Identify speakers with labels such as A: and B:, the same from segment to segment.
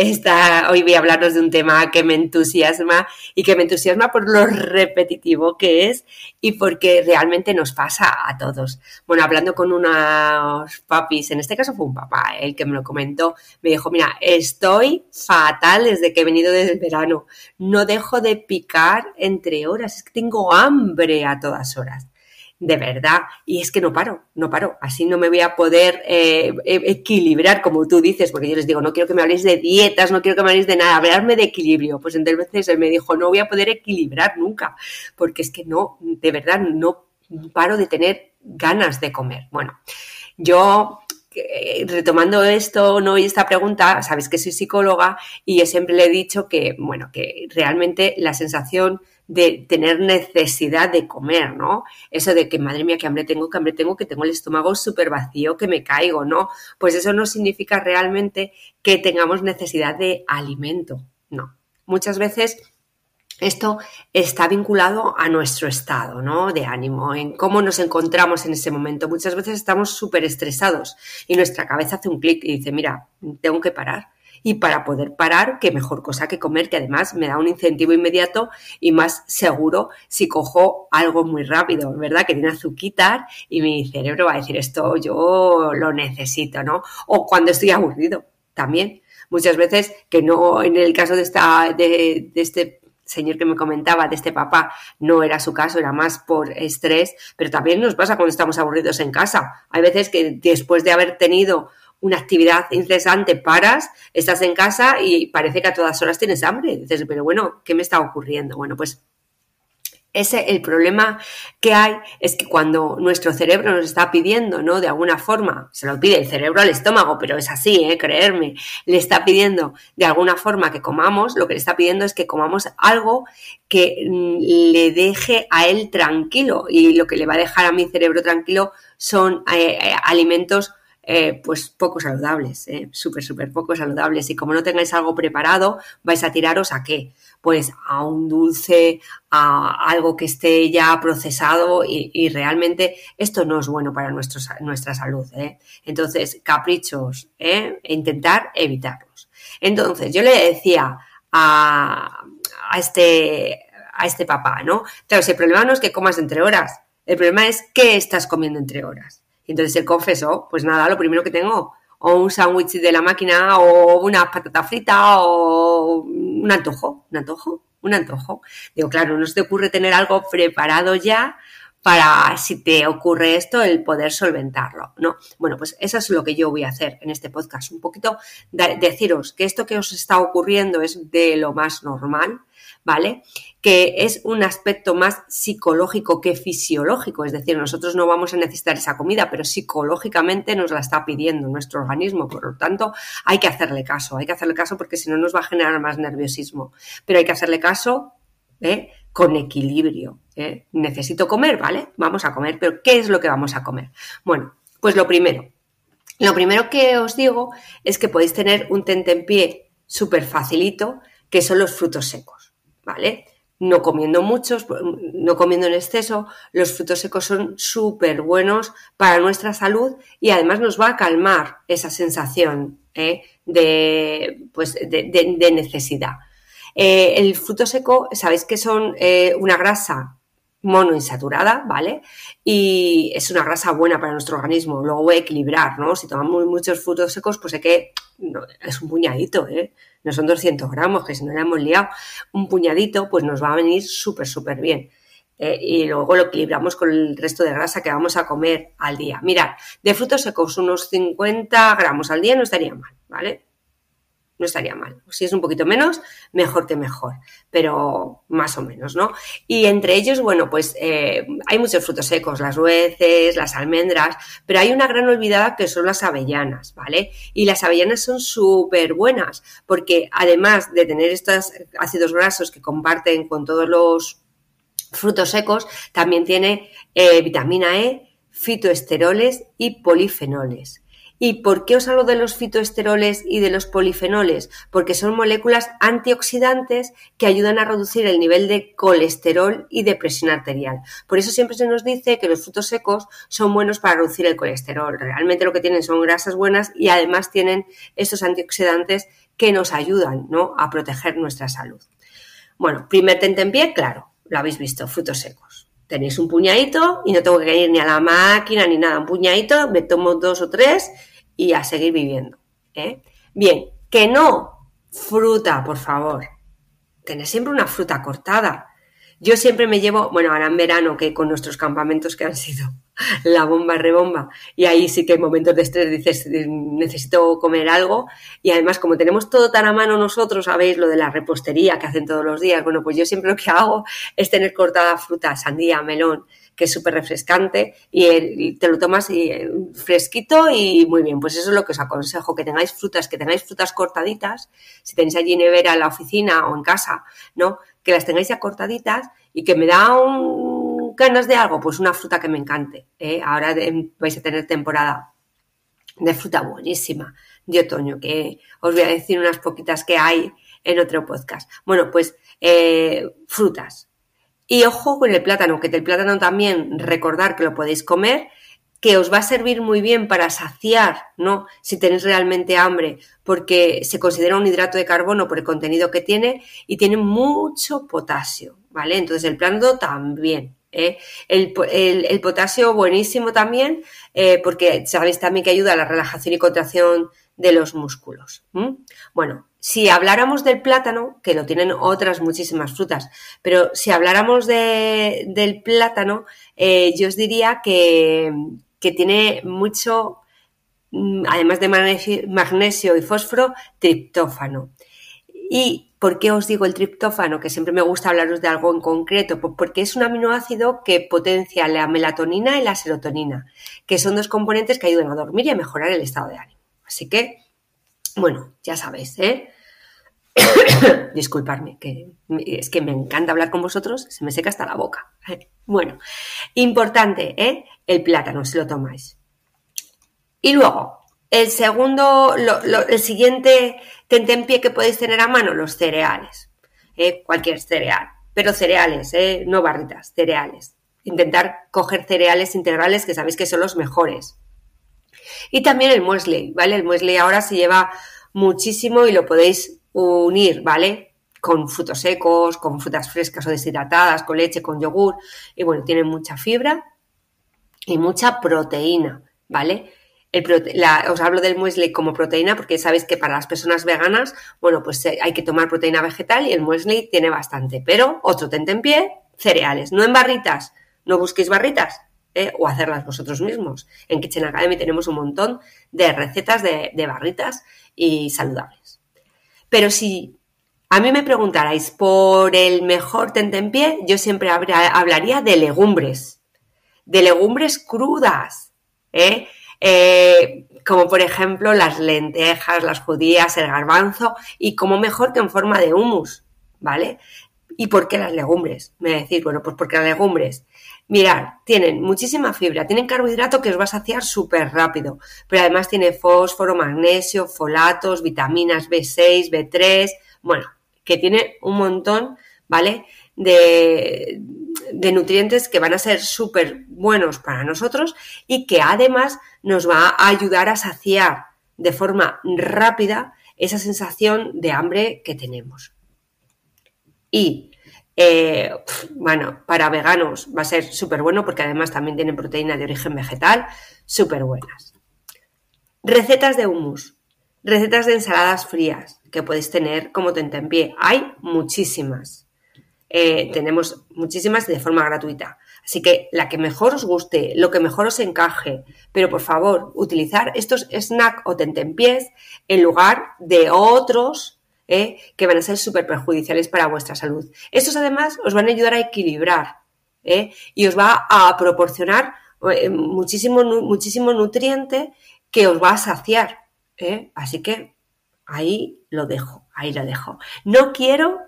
A: esta, hoy voy a hablaros de un tema que me entusiasma y que me entusiasma por lo repetitivo que es y porque realmente nos pasa a todos. Bueno, hablando con unos papis, en este caso fue un papá el que me lo comentó, me dijo, mira, estoy fatal desde que he venido desde el verano, no dejo de picar entre horas, es que tengo hambre a todas horas de verdad. Y es que no paro, no paro. Así no me voy a poder eh, e, equilibrar, como tú dices, porque yo les digo, no quiero que me habléis de dietas, no quiero que me habléis de nada, hablarme de equilibrio. Pues entonces él me dijo, no voy a poder equilibrar nunca, porque es que no, de verdad, no paro de tener ganas de comer. Bueno, yo eh, retomando esto, ¿no? Y esta pregunta, sabéis que soy psicóloga y yo siempre le he dicho que, bueno, que realmente la sensación de tener necesidad de comer, ¿no? Eso de que, madre mía, que hambre tengo, que hambre tengo, que tengo el estómago súper vacío, que me caigo, ¿no? Pues eso no significa realmente que tengamos necesidad de alimento, no. Muchas veces esto está vinculado a nuestro estado ¿no? de ánimo, en cómo nos encontramos en ese momento. Muchas veces estamos súper estresados y nuestra cabeza hace un clic y dice, mira, tengo que parar y para poder parar, qué mejor cosa que comer, que además me da un incentivo inmediato y más seguro si cojo algo muy rápido, ¿verdad? Que tiene azuquitar y mi cerebro va a decir esto yo lo necesito, ¿no? O cuando estoy aburrido también. Muchas veces que no, en el caso de, esta, de, de este señor que me comentaba, de este papá, no era su caso, era más por estrés, pero también nos pasa cuando estamos aburridos en casa. Hay veces que después de haber tenido una actividad incesante, paras, estás en casa y parece que a todas horas tienes hambre. dices, pero bueno, ¿qué me está ocurriendo? Bueno, pues ese, el problema que hay es que cuando nuestro cerebro nos está pidiendo, ¿no? De alguna forma, se lo pide el cerebro al estómago, pero es así, ¿eh? Creerme, le está pidiendo de alguna forma que comamos, lo que le está pidiendo es que comamos algo que mm, le deje a él tranquilo y lo que le va a dejar a mi cerebro tranquilo son eh, eh, alimentos eh, pues poco saludables, eh, súper, súper poco saludables. Y como no tengáis algo preparado, vais a tiraros a qué? Pues a un dulce, a algo que esté ya procesado y, realmente esto no es bueno para nuestra salud. ¿eh? Entonces, caprichos, e intentar evitarlos. Entonces, yo le decía a, a, este, a este papá, ¿no? Claro, si el problema no es que comas entre horas, el problema es qué estás comiendo entre horas entonces él confesó, pues nada, lo primero que tengo, o un sándwich de la máquina, o una patata frita, o un antojo, un antojo, un antojo. Digo, claro, no se te ocurre tener algo preparado ya para, si te ocurre esto, el poder solventarlo, ¿no? Bueno, pues eso es lo que yo voy a hacer en este podcast, un poquito deciros que esto que os está ocurriendo es de lo más normal, ¿vale? Que es un aspecto más psicológico que fisiológico, es decir, nosotros no vamos a necesitar esa comida, pero psicológicamente nos la está pidiendo nuestro organismo, por lo tanto, hay que hacerle caso, hay que hacerle caso porque si no nos va a generar más nerviosismo, pero hay que hacerle caso ¿eh? con equilibrio. ¿eh? Necesito comer, ¿vale? Vamos a comer, pero ¿qué es lo que vamos a comer? Bueno, pues lo primero, lo primero que os digo es que podéis tener un tentempié súper facilito, que son los frutos secos. No comiendo muchos, no comiendo en exceso, los frutos secos son súper buenos para nuestra salud y además nos va a calmar esa sensación ¿eh? de, pues, de, necesidad. Eh, el fruto seco, sabéis que son eh, una grasa monoinsaturada, ¿vale? Y es una grasa buena para nuestro organismo. Luego voy a equilibrar, ¿no? Si tomamos muchos frutos secos, pues sé que es un puñadito, ¿eh? No son 200 gramos, que si no le hemos liado, un puñadito, pues nos va a venir súper, súper bien. Eh, y luego lo equilibramos con el resto de grasa que vamos a comer al día. Mirad, de frutos secos unos 50 gramos al día no estaría mal, ¿vale? No estaría mal. Si es un poquito menos, mejor que mejor, pero más o menos, ¿no? Y entre ellos, bueno, pues eh, hay muchos frutos secos, las nueces, las almendras, pero hay una gran olvidada que son las avellanas, ¿vale? Y las avellanas son súper buenas, porque además de tener estos ácidos grasos que comparten con todos los frutos secos, también tiene eh, vitamina E, fitoesteroles y polifenoles. ¿Y por qué os hablo de los fitoesteroles y de los polifenoles? Porque son moléculas antioxidantes que ayudan a reducir el nivel de colesterol y de presión arterial. Por eso siempre se nos dice que los frutos secos son buenos para reducir el colesterol. Realmente lo que tienen son grasas buenas y además tienen estos antioxidantes que nos ayudan ¿no? a proteger nuestra salud. Bueno, primer pie, claro, lo habéis visto, frutos secos tenéis un puñadito y no tengo que ir ni a la máquina ni nada, un puñadito, me tomo dos o tres y a seguir viviendo. ¿eh? Bien, que no, fruta, por favor. Tened siempre una fruta cortada. Yo siempre me llevo, bueno, ahora en verano, que con nuestros campamentos que han sido la bomba rebomba, y ahí sí que hay momentos de estrés, dices, necesito comer algo, y además como tenemos todo tan a mano nosotros, sabéis lo de la repostería que hacen todos los días, bueno, pues yo siempre lo que hago es tener cortada fruta, sandía, melón, que es súper refrescante y, te lo tomas eh, fresquito y muy bien. Pues eso es lo que os aconsejo, que tengáis frutas, que tengáis frutas cortaditas, si tenéis allí nevera en la oficina o en casa, ¿no? Que las tengáis ya cortaditas y que me da un ganas de algo, pues una fruta que me encante. ¿eh? Ahora vais a tener temporada de fruta buenísima de otoño, que os voy a decir unas poquitas que hay en otro podcast. Bueno, pues eh, frutas, y ojo con el plátano, que el plátano también recordar que lo podéis comer, que os va a servir muy bien para saciar, ¿no? Si tenéis realmente hambre, porque se considera un hidrato de carbono por el contenido que tiene y tiene mucho potasio, ¿vale? Entonces el plátano también. ¿eh? El, potasio buenísimo también, eh, porque sabéis también que ayuda a la relajación y contracción de los músculos. Bueno, si habláramos del plátano, que lo tienen otras muchísimas frutas, pero si habláramos del plátano, eh, yo os diría que, tiene mucho, mm, además de magnesio, y fósforo, triptófano. ¿Y por qué os digo el triptófano? Que siempre me gusta hablaros de algo en concreto. Pues porque es un aminoácido que potencia la melatonina y la serotonina, que son dos componentes que ayudan a dormir y a mejorar el estado de ánimo. Así que, bueno, ya sabéis, ¿eh? Disculparme, que es que me encanta hablar con vosotros, se me seca hasta la boca. Bueno, importante, ¿eh? El plátano, si lo tomáis. Y luego, el segundo, el siguiente tentempié que podéis tener a mano, los cereales. ¿eh? Cualquier cereal, pero cereales, ¿eh? no barritas, cereales. Intentar coger cereales integrales que sabéis que son los mejores. Y también el muesli, ¿vale? El muesli ahora se lleva muchísimo y lo podéis unir, ¿vale? Con frutos secos, con frutas frescas o deshidratadas, con leche, con yogur. Y bueno, tiene mucha fibra y mucha proteína, ¿vale? os hablo del muesli como proteína porque sabéis que para las personas veganas, bueno, pues eh, hay que tomar proteína vegetal y el muesli tiene bastante. Pero otro tente en pie, cereales, no en barritas. No busquéis barritas, ¿eh? o hacerlas vosotros mismos. En Kitchen Academy tenemos un montón de recetas de, barritas y saludables. Pero si a mí me preguntarais por el mejor tentempié, yo siempre hablaría de legumbres, de legumbres crudas, ¿eh? Eh, como por ejemplo las lentejas, las judías, el garbanzo, y como mejor que en forma de humus, ¿vale? ¿Y por qué las legumbres? Me decir, bueno, pues porque las legumbres Mirad, tienen muchísima fibra, tienen carbohidrato que os va a saciar súper rápido, pero además tiene fósforo, magnesio, folatos, vitaminas B6, B3, bueno, que tiene un montón, ¿vale? De, de nutrientes que van a ser súper buenos para nosotros y que además nos va a ayudar a saciar de forma rápida esa sensación de hambre que tenemos. Y Eh, bueno, para veganos va a ser súper bueno porque además también tienen proteína de origen vegetal, súper buenas. Recetas de hummus, recetas de ensaladas frías que podéis tener como tentempié. Hay muchísimas. Eh, tenemos muchísimas de forma gratuita. Así que la que mejor os guste, lo que mejor os encaje, pero por favor, utilizar estos snack o tentempiés en lugar de otros ¿eh? que van a ser súper perjudiciales para vuestra salud. Estos además os van a ayudar a equilibrar ¿eh? y os va a proporcionar muchísimo, muchísimo nutriente que os va a saciar. Así que ahí lo dejo, ahí lo dejo. No quiero,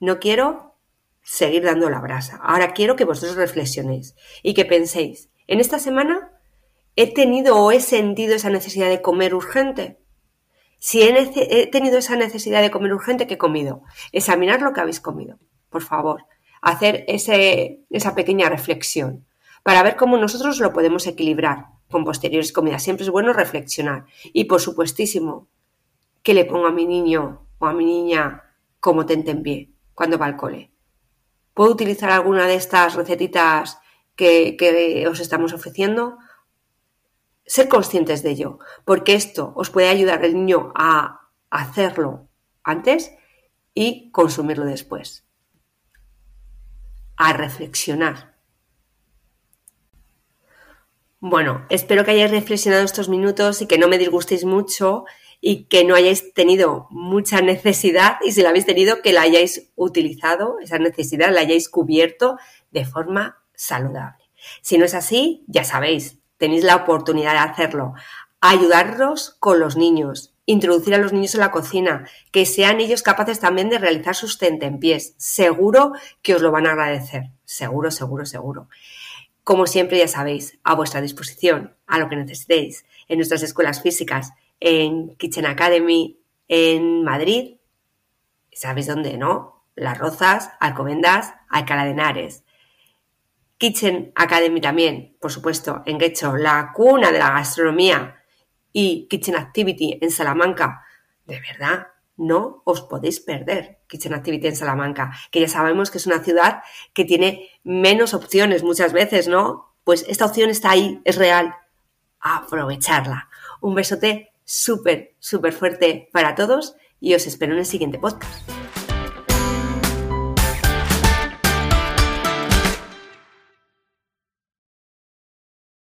A: no quiero seguir dando la brasa. Ahora quiero que vosotros reflexionéis y que penséis, ¿en esta semana he tenido o he sentido esa necesidad de comer urgente? Si he, tenido esa necesidad de comer urgente, ¿qué he comido? Examinar lo que habéis comido, por favor. Hacer esa pequeña reflexión para ver cómo nosotros lo podemos equilibrar con posteriores comidas. Siempre es bueno reflexionar. Y por supuestísimo, que le pongo a mi niño o a mi niña como tente en pie cuando va al cole ¿Puedo utilizar alguna de estas recetitas que, os estamos ofreciendo? Ser conscientes de ello, porque esto os puede ayudar al niño a hacerlo antes y consumirlo después. A reflexionar. Bueno, espero que hayáis reflexionado estos minutos y que no me disgustéis mucho y que no hayáis tenido mucha necesidad y si la habéis tenido que la hayáis utilizado, esa necesidad la hayáis cubierto de forma saludable. Si no es así, ya sabéis, tenéis la oportunidad de hacerlo. Ayudarlos con los niños, introducir a los niños en la cocina, que sean ellos capaces también de realizar sus tentempiés. Seguro que os lo van a agradecer. Seguro, seguro, seguro. Como siempre, ya sabéis, a vuestra disposición, a lo que necesitéis, en nuestras escuelas físicas en Kitchen Academy en Madrid. ¿Sabéis dónde, no? Las Rozas, Alcobendas, Alcalá de Henares. Kitchen Academy también, por supuesto, en Guecho, la cuna de la gastronomía y Kitchen Activity en Salamanca. De verdad, no os podéis perder Kitchen Activity en Salamanca, que ya sabemos que es una ciudad que tiene menos opciones muchas veces, ¿no? Pues esta opción está ahí, es real. Aprovecharla. Un besote súper, súper fuerte para todos y os espero en el siguiente podcast.